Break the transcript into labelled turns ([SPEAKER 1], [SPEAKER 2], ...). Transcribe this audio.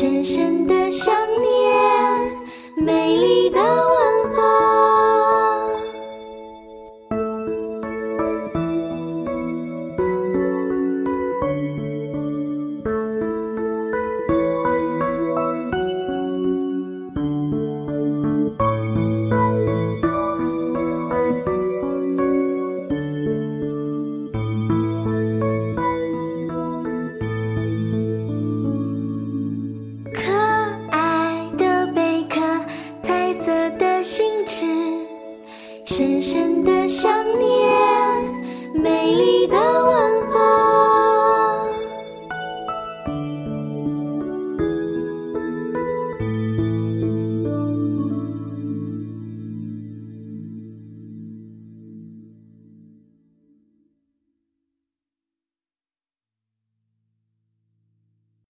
[SPEAKER 1] 深深的深深的想念美丽的问候